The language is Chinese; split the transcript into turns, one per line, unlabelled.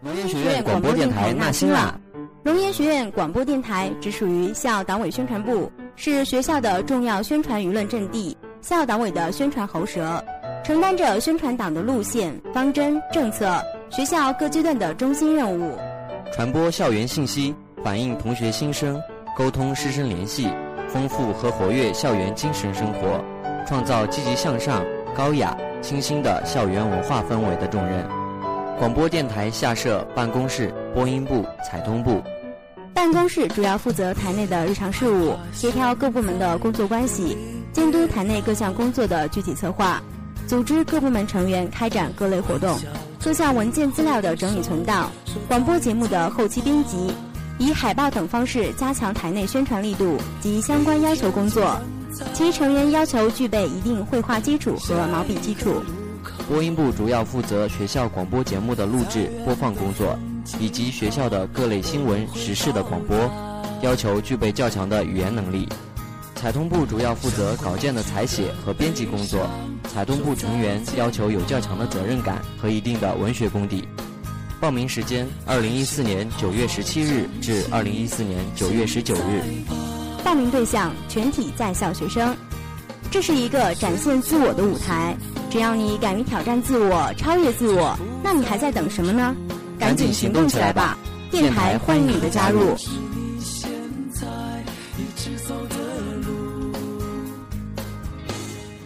龙岩学院广播电台纳新啦！
龙岩学院广播电台直属于校党委宣传部，是学校的重要宣传舆论阵地，校党委的宣传喉舌，承担着宣传党的路线、方针、政策，学校各阶段的中心任务。
传播校园信息，反映同学心声，沟通师生联系，丰富和活跃校园精神生活，创造积极向上、高雅、清新的校园文化氛围的重任。广播电台下设办公室、播音部、采通部。
办公室主要负责台内的日常事务，协调各部门的工作关系，监督台内各项工作的具体策划，组织各部门成员开展各类活动，各项文件资料的整理存档，广播节目的后期编辑，以海报等方式加强台内宣传力度及相关要求工作。其成员要求具备一定绘画基础和毛笔基础。
播音部主要负责学校广播节目的录制、播放工作，以及学校的各类新闻时事的广播，要求具备较强的语言能力。采通部主要负责稿件的采写和编辑工作，采通部成员要求有较强的责任感和一定的文学功底。报名时间：二零一四年九月十七日至二零一四年九月十九日。
报名对象：全体在校学生。这是一个展现自我的舞台。只要你敢于挑战自我、超越自我，那你还在等什么呢？赶紧行动起来吧！电台欢迎你的加入。